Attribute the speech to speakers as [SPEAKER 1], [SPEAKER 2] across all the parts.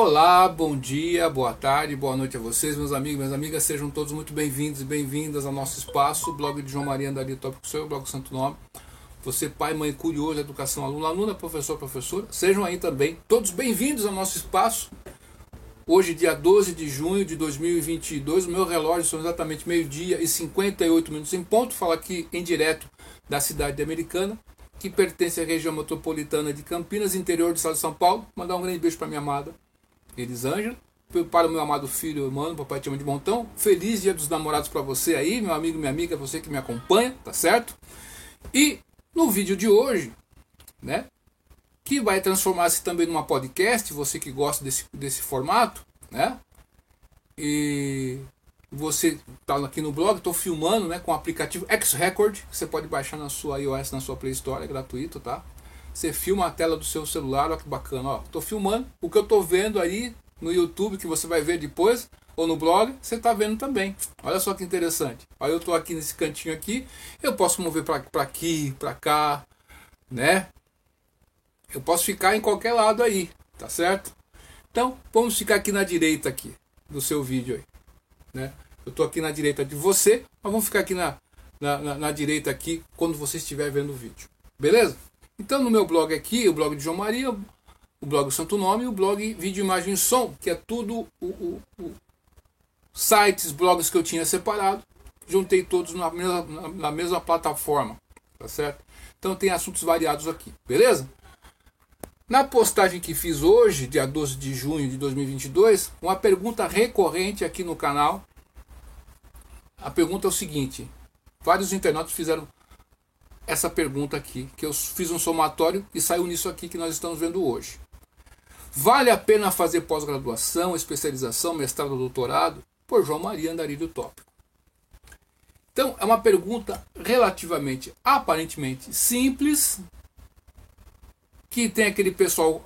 [SPEAKER 1] Olá, bom dia, boa tarde, boa noite a vocês, meus amigos, minhas amigas. Sejam todos muito bem-vindos e bem-vindas ao nosso espaço, blog de João Maria Andari Tópico, seu blog Santo Nome. Você, pai, mãe, curioso, educação, aluno, aluna, professor, professora, sejam aí também todos bem-vindos ao nosso espaço. Hoje, dia 12 de junho de 2022, o meu relógio são exatamente meio-dia e 58 minutos em ponto. Falo aqui em direto da cidade de Americana, que pertence à região metropolitana de Campinas, interior do estado de São Paulo. Mandar um grande beijo para minha amada Elisângela. Para o meu amado filho, mano, papai te chama de montão. Feliz dia dos namorados para você aí, meu amigo, minha amiga, você que me acompanha, tá certo? E no vídeo de hoje, né, que vai transformar-se também numa podcast, você que gosta desse, desse formato, né? E você está aqui no blog, estou filmando né, com o aplicativo X-Record, que você pode baixar na sua iOS, na sua Play Store, é gratuito, tá? Você filma a tela do seu celular, olha que bacana, ó. Tô filmando, o que eu tô vendo aí no YouTube, que você vai ver depois, ou no blog, você está vendo também. Olha só que interessante. Olha, eu estou aqui nesse cantinho aqui, eu posso mover para aqui, para cá, né? Eu posso ficar em qualquer lado aí, tá certo? Então, vamos ficar aqui na direita aqui do seu vídeo aí, né? Eu estou aqui na direita de você, mas vamos ficar aqui na, na, na, na direita aqui quando você estiver vendo o vídeo. Beleza? Então, no meu blog aqui, o blog de João Maria, o blog Santo Nome o blog Vídeo, Imagem e Som, que é tudo o, o, o sites, blogs que eu tinha separado, juntei todos na mesma, na mesma plataforma, tá certo? Então tem assuntos variados aqui, beleza? Na postagem que fiz hoje, dia 12 de junho de 2022, uma pergunta recorrente aqui no canal. A pergunta é o seguinte: vários internautas fizeram essa pergunta aqui, que eu fiz um somatório e saiu nisso aqui que nós estamos vendo hoje. Vale a pena fazer pós-graduação, especialização, mestrado, doutorado? Por João Maria Andarilho Tópico. Então, é uma pergunta relativamente, aparentemente simples, que tem aquele pessoal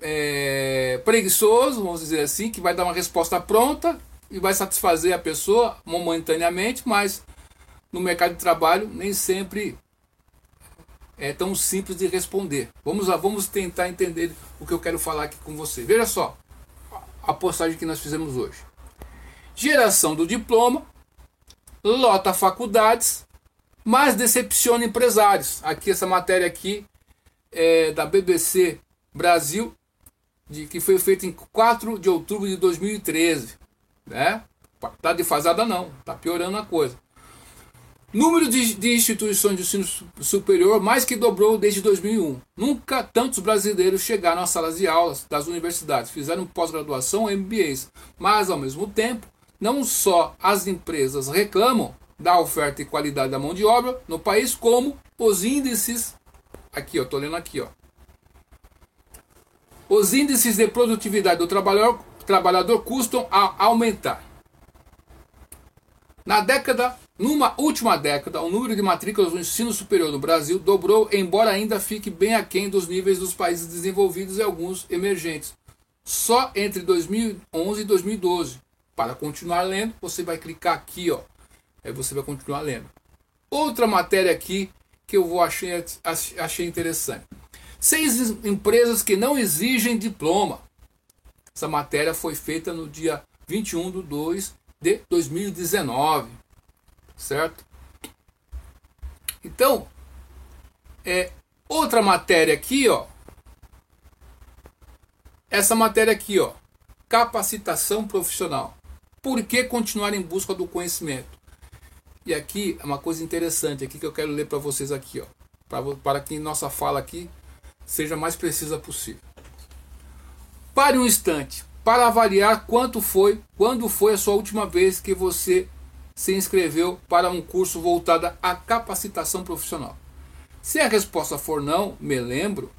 [SPEAKER 1] é, preguiçoso, vamos dizer assim, que vai dar uma resposta pronta e vai satisfazer a pessoa momentaneamente, mas no mercado de trabalho nem sempre é tão simples de responder. Vamos lá, vamos tentar entender o que eu quero falar aqui com você. Veja só a postagem que nós fizemos hoje. Geração do diploma, lota faculdades, mas decepciona empresários. Aqui essa matéria aqui é, da BBC Brasil, de, que foi feita em 4 de outubro de 2013. Né? Tá defasada não, tá piorando a coisa. Número de, de, instituições de ensino superior mais que dobrou desde 2001. Nunca tantos brasileiros chegaram às salas de aulas das universidades, fizeram pós-graduação ou MBAs. Mas, ao mesmo tempo, não só as empresas reclamam da oferta e qualidade da mão de obra no país, como os índices Aqui, eu tô lendo aqui, ó. Os índices de produtividade do trabalhador, trabalhador custam a aumentar. Na década, numa última década, o número de matrículas do ensino superior no Brasil dobrou, embora ainda fique bem aquém dos níveis dos países desenvolvidos e alguns emergentes. Só entre 2011 e 2012. Para continuar lendo, você vai clicar aqui, ó. Aí você vai continuar lendo. Outra matéria aqui que eu vou achei, achei interessante. Seis empresas que não exigem diploma. Essa matéria foi feita no dia 21 de 2 de 2019. Certo? Então, é, outra matéria aqui, ó. Essa matéria aqui, ó. Capacitação profissional. Por que continuar em busca do conhecimento? E aqui é uma coisa interessante aqui que eu quero ler para vocês aqui, ó, para, para que nossa fala aqui seja mais precisa possível. Pare um instante para avaliar quanto foi, quando foi a sua última vez que você se inscreveu para um curso voltado à capacitação profissional. Se a resposta for não, me lembro,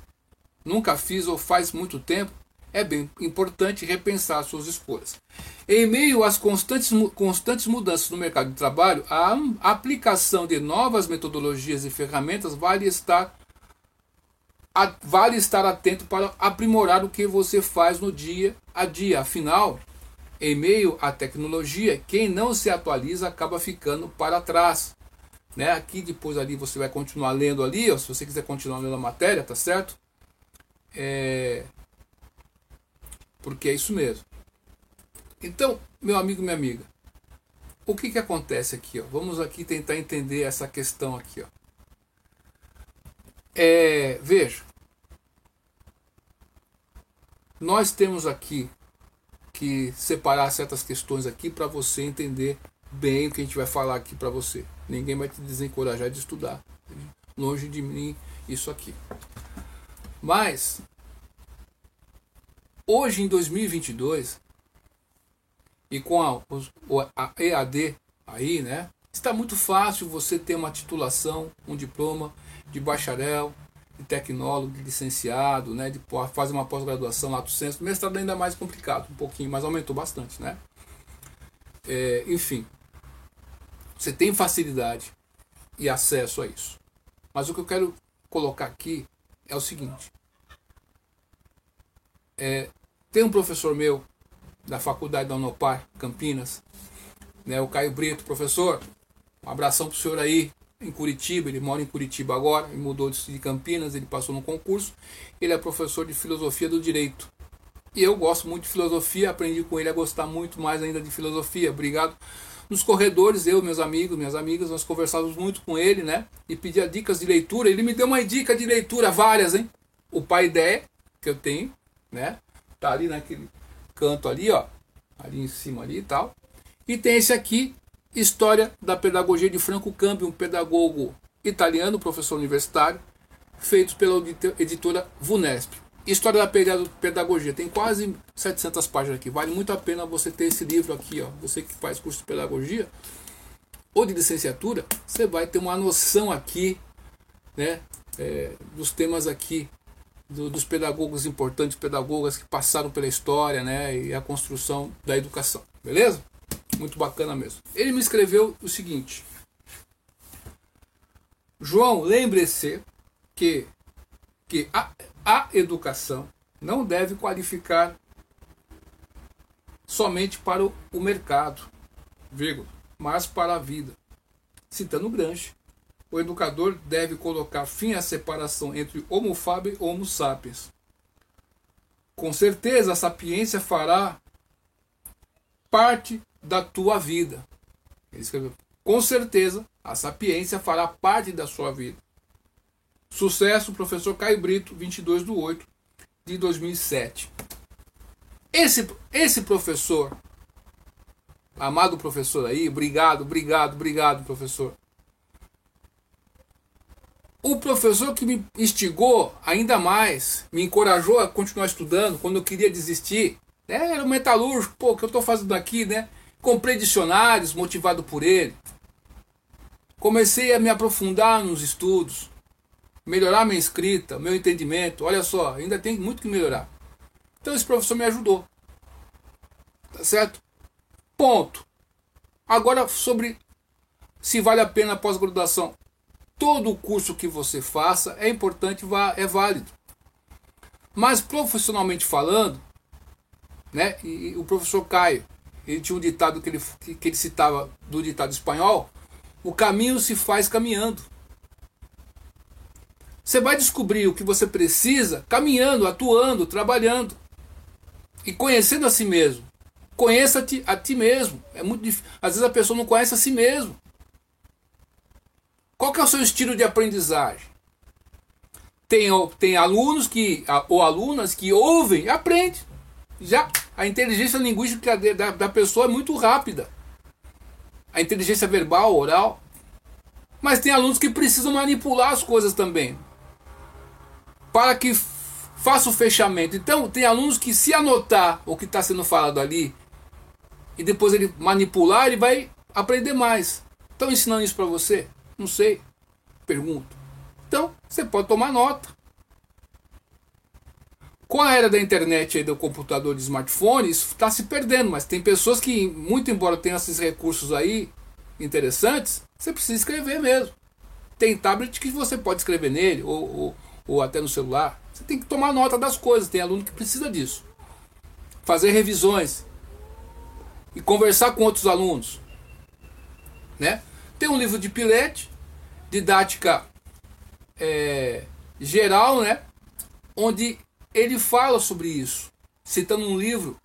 [SPEAKER 1] nunca fiz ou faz muito tempo, é bem importante repensar suas escolhas. Em meio às constantes, constantes mudanças no mercado de trabalho, a aplicação de novas metodologias e ferramentas vale estar, vale estar atento para aprimorar o que você faz no dia a dia. Afinal, em meio à tecnologia, quem não se atualiza acaba ficando para trás. Né? Aqui depois ali você vai continuar lendo ali, ó, se você quiser continuar lendo a matéria, tá certo? É, porque é isso mesmo. Então, meu amigo, minha amiga, o que que acontece aqui? Ó? Vamos aqui tentar entender essa questão aqui. Ó. É, veja, nós temos aqui que separar certas questões aqui para você entender bem o que a gente vai falar aqui para você. Ninguém vai te desencorajar de estudar. Longe de mim isso aqui. Mas hoje em 2022 e com a, a EAD aí, né? Está muito fácil você ter uma titulação, um diploma de bacharel, de tecnólogo, de licenciado, né? De fazer uma pós-graduação, lato senso. Mestrado ainda mais complicado, um pouquinho, mas aumentou bastante, né? É, enfim, você tem facilidade e acesso a isso. Mas o que eu quero colocar aqui é o seguinte: é, tem um professor meu da faculdade da Unopar, Campinas, né, o Caio Brito, professor. Um abração pro senhor aí em Curitiba, ele mora em Curitiba agora, ele mudou de Campinas, ele passou no concurso. Ele é professor de filosofia do direito. E eu gosto muito de filosofia, aprendi com ele a gostar muito mais ainda de filosofia. Obrigado. Nos corredores, eu, meus amigos, minhas amigas, nós conversávamos muito com ele, né? E pedia dicas de leitura. Ele me deu uma dica de leitura, várias, hein? O Pai Ideia, que eu tenho, né? Tá ali naquele canto ali, ó. Ali em cima ali e tal. E tem esse aqui, História da Pedagogia de Franco Campi, um pedagogo italiano, professor universitário, feito pela editora Vunesp. História da Pedagogia, tem quase 700 páginas aqui. Vale muito a pena você ter esse livro aqui, ó. Você que faz curso de pedagogia ou de licenciatura, você vai ter uma noção aqui, né, é, dos temas aqui do, dos pedagogos importantes, pedagogas que passaram pela história, né, e a construção da educação. Beleza? Muito bacana mesmo. Ele me escreveu o seguinte: João, lembre-se que, que a, a educação não deve qualificar somente para o, o mercado, vírgula, mas para a vida. Citando Gramsci, o educador deve colocar fim à separação entre Homo faber e Homo sapiens. Com certeza a sapiência fará parte da tua vida. Ele escreveu, com certeza, a sapiência fará parte da sua vida. Sucesso, professor Caio Brito, 22 de 8 de 2007. Esse, esse professor, amado professor aí, obrigado, obrigado, obrigado, professor. O professor que me instigou ainda mais, me encorajou a continuar estudando quando eu queria desistir, né? era o metalúrgico, pô, o que eu estou fazendo aqui, né? Comprei dicionários motivado por ele. Comecei a me aprofundar nos estudos, melhorar minha escrita, meu entendimento. Olha só, ainda tem muito que melhorar. Então esse professor me ajudou. Tá certo? Ponto. Agora sobre se vale a pena a pós-graduação. Todo o curso que você faça é importante, é válido. Mas profissionalmente falando, né? E, o professor Caio, ele tinha um ditado que ele, que ele citava do ditado espanhol: o caminho se faz caminhando. Você vai descobrir o que você precisa caminhando, atuando, trabalhando e conhecendo a si mesmo. Conheça-te a ti mesmo. É muito difícil. Às vezes a pessoa não conhece a si mesmo. Qual que é o seu estilo de aprendizagem? Tem, tem alunos que ou alunas que ouvem e aprendem. Já a inteligência linguística da, da pessoa é muito rápida. A inteligência verbal, oral. Mas tem alunos que precisam manipular as coisas também. Para que faça o fechamento. Então, tem alunos que se anotar o que está sendo falado ali e depois ele manipular, ele vai aprender mais. Estão ensinando isso para você? Não sei. Pergunto. Então, você pode tomar nota. Com a era da internet e do computador de smartphone, isso está se perdendo, mas tem pessoas que, muito embora tenham esses recursos aí interessantes, você precisa escrever mesmo. Tem tablet que você pode escrever nele, ou, ou, ou até no celular. Você tem que tomar nota das coisas, tem aluno que precisa disso. Fazer revisões e conversar com outros alunos. Né? Tem um livro de Pilete, didática é, geral, né? onde ele fala sobre isso. citando um livro,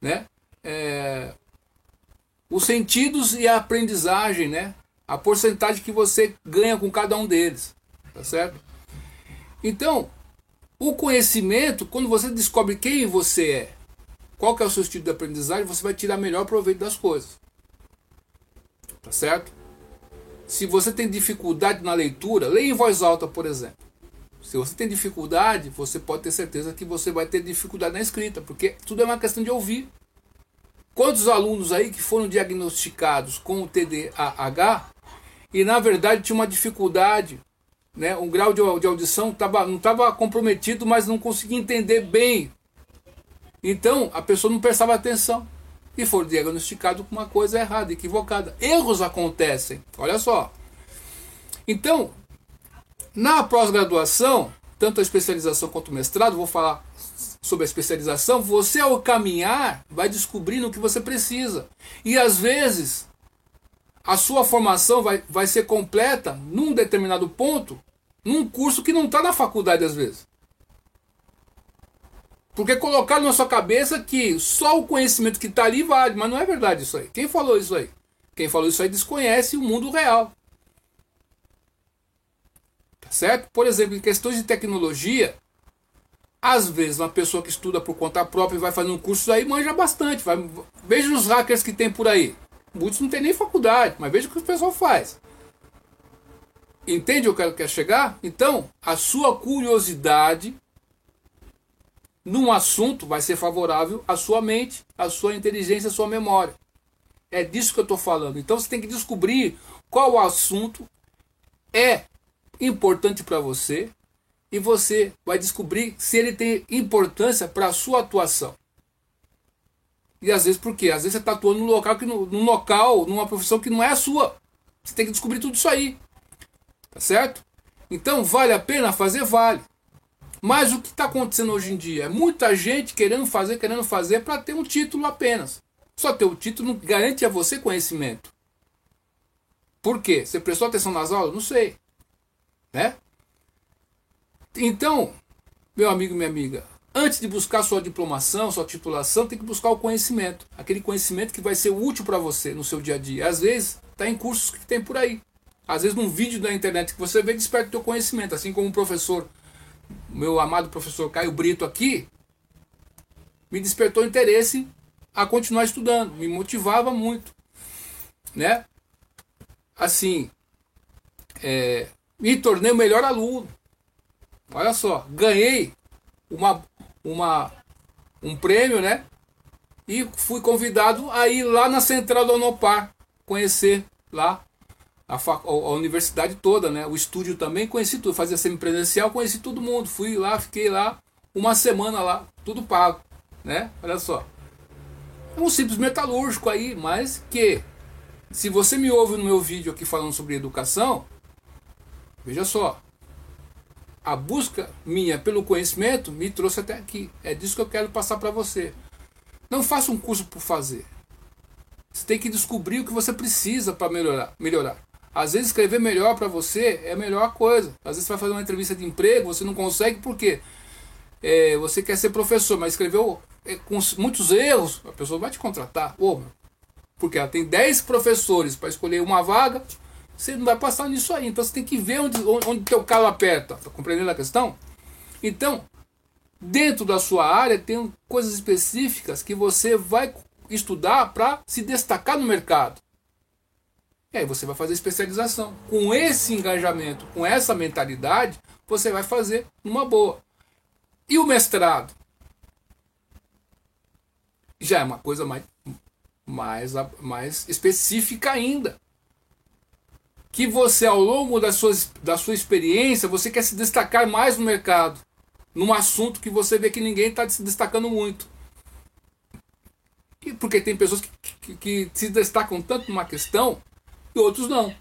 [SPEAKER 1] né? É, os sentidos e a aprendizagem, né? A porcentagem que você ganha com cada um deles, tá certo? Então, o conhecimento, quando você descobre quem você é, qual que é o seu estilo de aprendizagem, você vai tirar melhor proveito das coisas. Tá certo? Se você tem dificuldade na leitura, leia em voz alta, por exemplo. Se você tem dificuldade, você pode ter certeza que você vai ter dificuldade na escrita, porque tudo é uma questão de ouvir. Quantos alunos aí que foram diagnosticados com o TDAH e na verdade tinha uma dificuldade, né? um grau de, de audição tava, não estava comprometido, mas não conseguia entender bem. Então a pessoa não prestava atenção e foi diagnosticado com uma coisa errada, equivocada. Erros acontecem, olha só. Então, na pós-graduação, tanto a especialização quanto o mestrado, vou falar sobre a especialização, você ao caminhar vai descobrindo o que você precisa. E às vezes a sua formação vai, vai ser completa num determinado ponto, num curso que não está na faculdade às vezes. Porque colocaram na sua cabeça que só o conhecimento que está ali vale, mas não é verdade isso aí. Quem falou isso aí? Quem falou isso aí desconhece o mundo real. Certo? Por exemplo, em questões de tecnologia, às vezes, uma pessoa que estuda por conta própria e vai fazer um curso aí manja bastante. Vai, veja os hackers que tem por aí. Muitos não tem nem faculdade, mas veja o que o pessoal faz. Entende o que eu quero chegar? Então, a sua curiosidade num assunto vai ser favorável à sua mente, à sua inteligência, à sua memória. É disso que eu estou falando. Então você tem que descobrir qual assunto é importante para você, e você vai descobrir se ele tem importância para a sua atuação. E às vezes por quê? Às vezes você está atuando num local, que, num local, numa profissão que não é a sua. Você tem que descobrir tudo isso aí. Tá certo? Então vale a pena fazer? Vale. Mas o que está acontecendo hoje em dia? É muita gente querendo fazer, querendo fazer para ter um título apenas. Só ter o título não garante a você conhecimento. Por quê? Você prestou atenção nas aulas? Não sei. Né? Então, meu amigo minha amiga, antes de buscar sua diplomação, sua titulação, tem que buscar o conhecimento. Aquele conhecimento que vai ser útil para você no seu dia a dia. Às vezes, está em cursos que tem por aí. Às vezes, num vídeo da internet que você vê, desperta o teu conhecimento. Assim como o professor, meu amado professor Caio Brito aqui, me despertou interesse a continuar estudando. Me motivava muito. Né? Assim, é, me tornei o melhor aluno. Olha só, ganhei uma, uma, um prêmio, né? E fui convidado a ir lá na central do Onopar, conhecer lá a, a, universidade toda, né? O estúdio também, conheci tudo. Fazia semipresencial, conheci todo mundo. Fui lá, fiquei lá uma semana lá, tudo pago, né? Olha só. É um simples metalúrgico aí, mas que se você me ouve no meu vídeo aqui falando sobre educação, veja só, a busca minha pelo conhecimento me trouxe até aqui. É disso que eu quero passar para você. Não faça um curso por fazer. Você tem que descobrir o que você precisa para melhorar, melhorar. Às vezes escrever melhor para você é a melhor coisa. Às vezes você vai fazer uma entrevista de emprego, você não consegue porque é, você quer ser professor, mas escreveu é, com muitos erros, a pessoa vai te contratar. Pô, porque ela tem 10 professores para escolher uma vaga, você não vai passar nisso aí. Então você tem que ver onde, onde teu calo aperta. Está compreendendo a questão? Então, dentro da sua área, tem coisas específicas que você vai estudar para se destacar no mercado. E aí você vai fazer especialização. Com esse engajamento, com essa mentalidade, você vai fazer uma boa. E o mestrado? Já é uma coisa mais, mais, mais específica ainda que você, ao longo da sua, da sua experiência, você quer se destacar mais no mercado, num assunto que você vê que ninguém está se destacando muito. E porque tem pessoas que, que, que, se destacam tanto numa questão e outros não.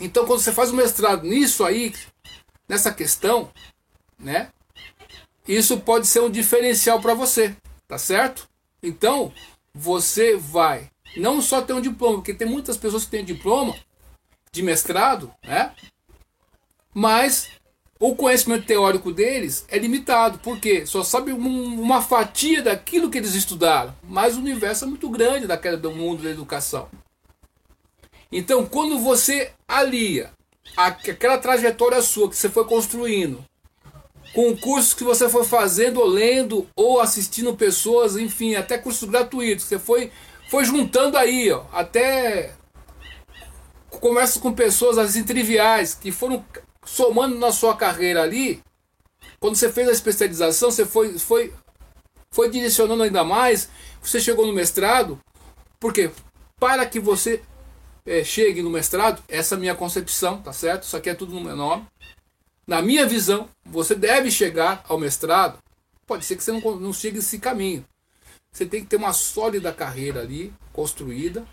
[SPEAKER 1] Então, quando você faz um mestrado nisso aí, nessa questão, né? Isso pode ser um diferencial para você, tá certo? Então, você vai não só ter um diploma, porque tem muitas pessoas que têm diploma de mestrado, né? Mas o conhecimento teórico deles é limitado, porque só sabe um, uma fatia daquilo que eles estudaram, mas o universo é muito grande daquela, do mundo da educação. Então, quando você alia aquela trajetória sua que você foi construindo, com cursos que você foi fazendo, ou lendo, ou assistindo pessoas, enfim, até cursos gratuitos, você foi, foi juntando aí, ó, até conversas com pessoas assim triviais que foram somando na sua carreira ali, quando você fez a especialização, você foi, foi, foi direcionando ainda mais, você chegou no mestrado, porque para que você é, chegue no mestrado, essa é a minha concepção, tá certo? Isso aqui é tudo no meu nome. Na minha visão, você deve chegar ao mestrado. Pode ser que você não, não chegue esse caminho. Você tem que ter uma sólida carreira ali, construída,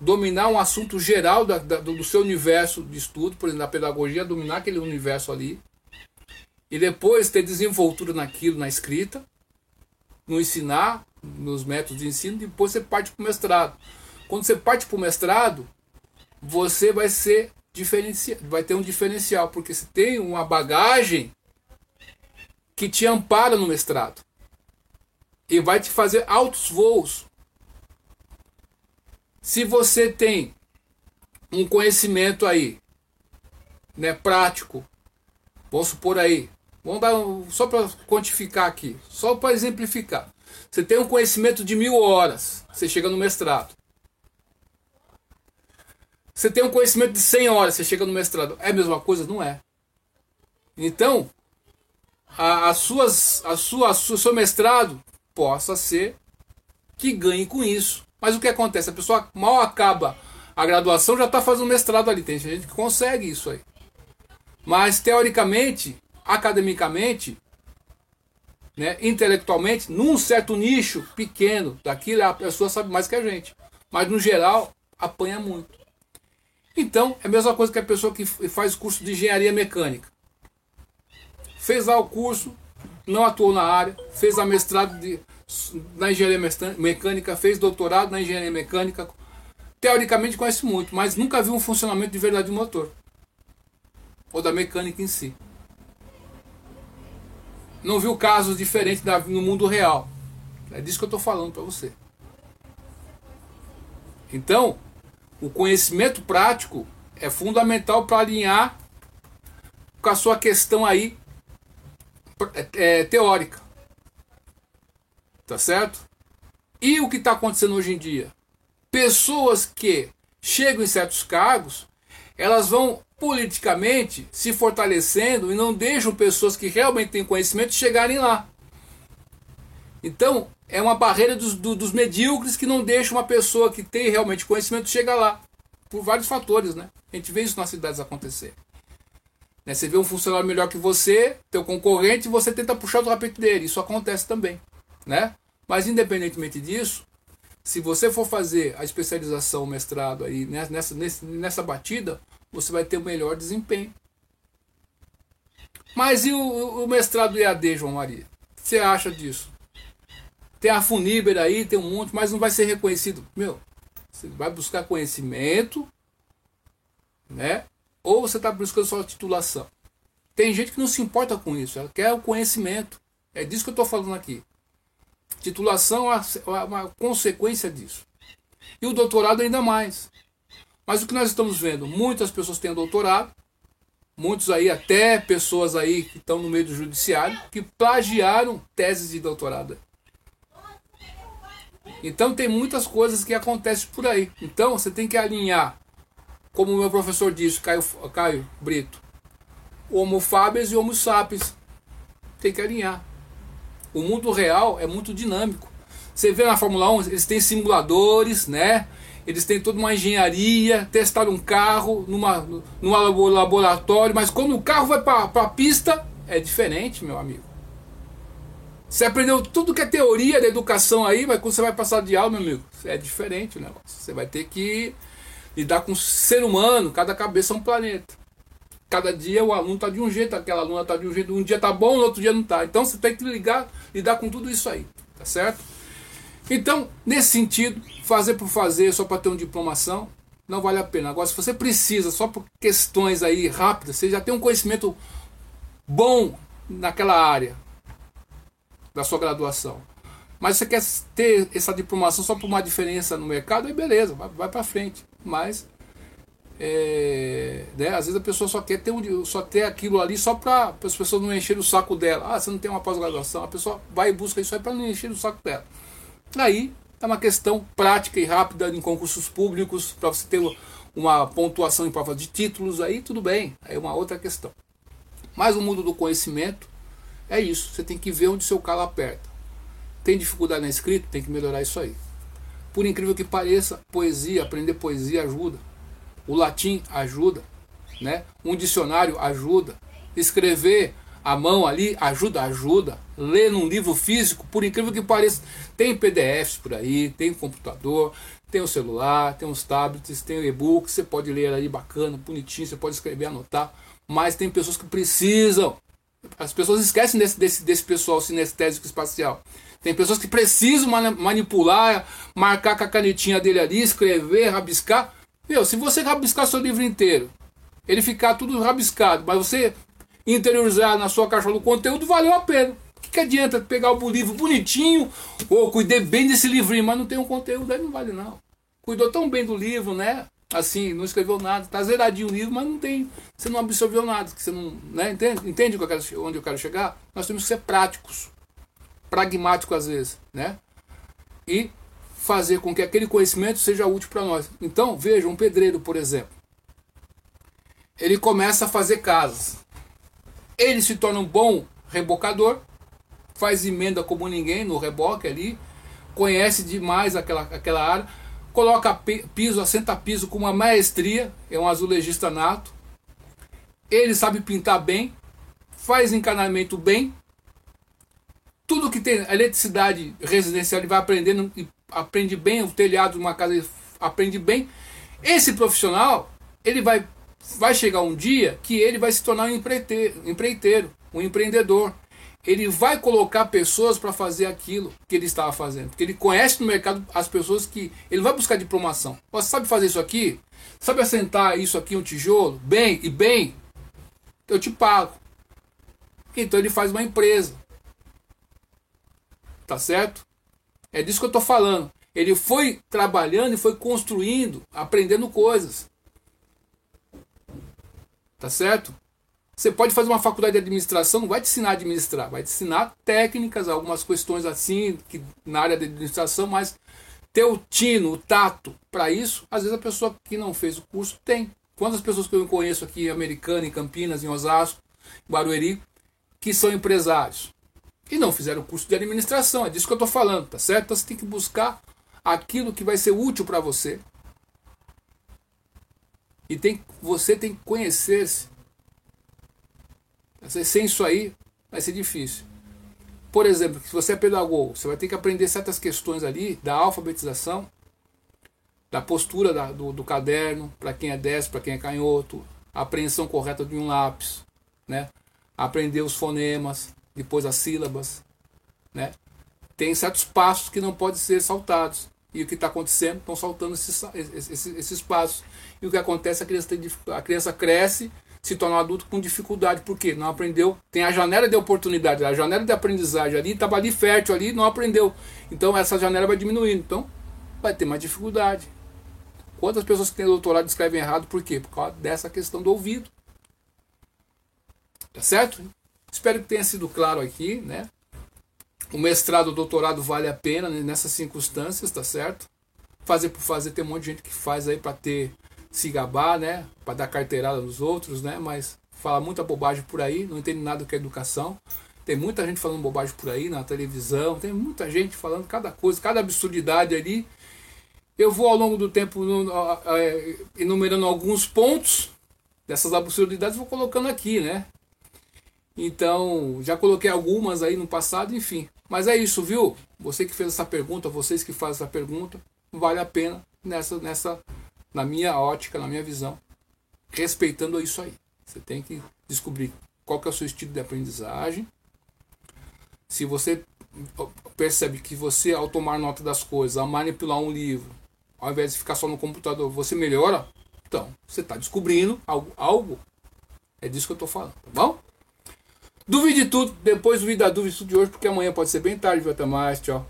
[SPEAKER 1] dominar um assunto geral da, da, do seu universo de estudo, por exemplo, na pedagogia, dominar aquele universo ali, e depois ter desenvoltura naquilo, na escrita, no ensinar, nos métodos de ensino, depois você parte para o mestrado. Quando você parte para o mestrado, você vai ser diferencial, vai ter um diferencial, porque você tem uma bagagem que te ampara no mestrado e vai te fazer altos voos se você tem um conhecimento aí, né, prático, vamos supor aí, vamos dar só para quantificar aqui, só para exemplificar. Você tem um conhecimento de mil horas, você chega no mestrado. Você tem um conhecimento de 100 horas, você chega no mestrado. É a mesma coisa? Não é. Então, a, as suas, a sua, a seu mestrado possa ser que ganhe com isso. Mas o que acontece? A pessoa mal acaba a graduação já está fazendo mestrado ali. Tem gente que consegue isso aí. Mas teoricamente, academicamente, né, intelectualmente, num certo nicho pequeno daquilo, a pessoa sabe mais que a gente. Mas no geral, apanha muito. Então, é a mesma coisa que a pessoa que faz curso de engenharia mecânica. Fez lá o curso, não atuou na área, fez a mestrado de na engenharia mecânica, fez doutorado na engenharia mecânica, teoricamente conhece muito, mas nunca viu um funcionamento de verdade do motor ou da mecânica em si. Não viu casos diferentes no mundo real. É disso que eu estou falando para você. Então, o conhecimento prático é fundamental para alinhar com a sua questão aí é, teórica. Tá certo? E o que está acontecendo hoje em dia? Pessoas que chegam em certos cargos, elas vão politicamente se fortalecendo e não deixam pessoas que realmente têm conhecimento chegarem lá. Então, é uma barreira dos, do, dos medíocres que não deixa uma pessoa que tem realmente conhecimento chegar lá. Por vários fatores, né? A gente vê isso nas cidades acontecer. Né? Você vê um funcionário melhor que você, teu concorrente, e você tenta puxar o tapete dele. Isso acontece também né? Mas independentemente disso, se você for fazer a especialização, o mestrado aí nessa, nessa, nessa batida, você vai ter o melhor desempenho. Mas e o, o mestrado EAD, João Maria? O que você acha disso? Tem a Funiber aí, tem um monte, mas não vai ser reconhecido. Meu, você vai buscar conhecimento, né? Ou você está buscando só titulação. Tem gente que não se importa com isso, ela quer o conhecimento. É disso que eu estou falando aqui. Titulação é uma consequência disso. E o doutorado ainda mais. Mas o que nós estamos vendo? Muitas pessoas têm doutorado, muitos aí, até pessoas aí que estão no meio do judiciário, que plagiaram teses de doutorado. Então tem muitas coisas que acontecem por aí. Então você tem que alinhar, como o meu professor disse, Caio, Caio Brito, Homo fabius e Homo sapiens. Tem que alinhar. O mundo real é muito dinâmico. Você vê na Fórmula 1, eles têm simuladores, né? Eles têm toda uma engenharia, testaram um carro numa, numa laboratório, mas quando o carro vai para a pista, é diferente, meu amigo. Você aprendeu tudo que é teoria da educação aí, mas quando você vai passar de aula, meu amigo, é diferente o negócio. Você vai ter que lidar com o ser humano, cada cabeça é um planeta cada dia o aluno está de um jeito, aquela aluna está de um jeito, um dia está bom, no outro dia não está. Então você tem que ligar, lidar com tudo isso aí, tá certo? Então, nesse sentido, fazer por fazer só para ter uma diplomação não vale a pena. Agora, se você precisa só por questões aí rápidas, você já tem um conhecimento bom naquela área da sua graduação. Mas você quer ter essa diplomação só por uma diferença no mercado, aí beleza, vai, vai para frente. Mas é, né, às vezes a pessoa só quer ter, um, só ter aquilo ali só para as pessoas não encherem o saco dela. Ah, você não tem uma pós-graduação, a pessoa vai e busca isso aí para não encher o saco dela. Aí é uma questão prática e rápida em concursos públicos, para você ter uma pontuação em prova de títulos, aí tudo bem, aí é uma outra questão. Mas o mundo do conhecimento é isso, você tem que ver onde seu calo aperta. Tem dificuldade na escrita? Tem que melhorar isso aí. Por incrível que pareça, poesia, aprender poesia ajuda. O latim ajuda, né? Um dicionário ajuda. Escrever à mão ali ajuda, ajuda. Ler num livro físico, por incrível que pareça, tem PDFs por aí, tem computador, tem o celular, tem os tablets, tem o e-book, você pode ler ali bacana, bonitinho, você pode escrever, anotar. Mas tem pessoas que precisam. As pessoas esquecem desse, desse, desse pessoal sinestésico espacial. Tem pessoas que precisam manipular, marcar com a canetinha dele ali, escrever, rabiscar. Meu, se você rabiscar seu livro inteiro, ele ficar tudo rabiscado, mas você interiorizar na sua caixa do conteúdo, valeu a pena. O que, que adianta pegar o livro bonitinho, ou cuidei bem desse livrinho, mas não tem um conteúdo, aí não vale não. Cuidou tão bem do livro, né? Assim, não escreveu nada, tá zeradinho o livro, mas não tem, você não absorveu nada, você não, né? Entende? Entende onde eu quero chegar? Nós temos que ser práticos, pragmáticos às vezes, né? E fazer com que aquele conhecimento seja útil para nós. Então, veja, um pedreiro, por exemplo. Ele começa a fazer casas. Ele se torna um bom rebocador, faz emenda como ninguém no reboque ali, conhece demais aquela, aquela área, coloca piso, assenta piso com uma maestria, é um azulejista nato. Ele sabe pintar bem, faz encanamento bem. Tudo que tem eletricidade residencial ele vai aprendendo e aprende bem o telhado de uma casa, aprende bem. Esse profissional, ele vai, vai chegar um dia que ele vai se tornar um empreiteiro, empreiteiro um empreendedor. Ele vai colocar pessoas para fazer aquilo que ele estava fazendo. Porque ele conhece no mercado as pessoas que. Ele vai buscar diplomação. Você sabe fazer isso aqui? Sabe assentar isso aqui, um tijolo? Bem e bem? Eu te pago. Então ele faz uma empresa. Tá certo? É disso que eu estou falando. Ele foi trabalhando e foi construindo, aprendendo coisas. Tá certo? Você pode fazer uma faculdade de administração, não vai te ensinar a administrar, vai te ensinar técnicas, algumas questões assim, que, na área de administração, mas ter o tino, o tato para isso, às vezes a pessoa que não fez o curso tem. Quantas pessoas que eu conheço aqui Americana, em Campinas, em Osasco, Barueri, que são empresários? E não fizeram curso de administração. É disso que eu estou falando, tá certo? Então você tem que buscar aquilo que vai ser útil para você. E tem, você tem que conhecer-se. Sem isso aí, vai ser difícil. Por exemplo, se você é pedagogo, você vai ter que aprender certas questões ali da alfabetização, da postura da, do, do caderno, para quem é destro, para quem é canhoto, a apreensão correta de um lápis, né? aprender os fonemas, depois as sílabas, né? Tem certos passos que não podem ser saltados. E o que está acontecendo? Estão saltando esses, esses, esses, passos. E o que acontece? A criança, tem, a criança cresce, se torna um adulto com dificuldade. Por quê? Não aprendeu. Tem a janela de oportunidade, a janela de aprendizagem ali, estava ali fértil ali, não aprendeu. Então essa janela vai diminuindo. Então vai ter mais dificuldade. Quantas pessoas que têm doutorado escrevem errado? Por quê? Por causa dessa questão do ouvido. Tá certo? Espero que tenha sido claro aqui, né? O mestrado, o doutorado vale a pena nessas circunstâncias, tá certo? Fazer por fazer, tem um monte de gente que faz aí para ter se gabar, né? Para dar carteirada nos outros, né? Mas fala muita bobagem por aí, não entende nada do que é educação. Tem muita gente falando bobagem por aí na televisão, tem muita gente falando cada coisa, cada absurdidade ali. Eu vou ao longo do tempo é, enumerando alguns pontos dessas absurdidades, vou colocando aqui, né? Então, já coloquei algumas aí no passado, enfim. Mas é isso, viu? Você que fez essa pergunta, vocês que fazem essa pergunta, vale a pena nessa, nessa, na minha ótica, na minha visão, respeitando isso aí. Você tem que descobrir qual que é o seu estilo de aprendizagem. Se você percebe que você, ao tomar nota das coisas, ao manipular um livro, ao invés de ficar só no computador, você melhora, então você está descobrindo algo, algo. É disso que eu estou falando, tá bom? Duvide tudo, depois duvide da dúvida de hoje, porque amanhã pode ser bem tarde, viu? Até mais, tchau.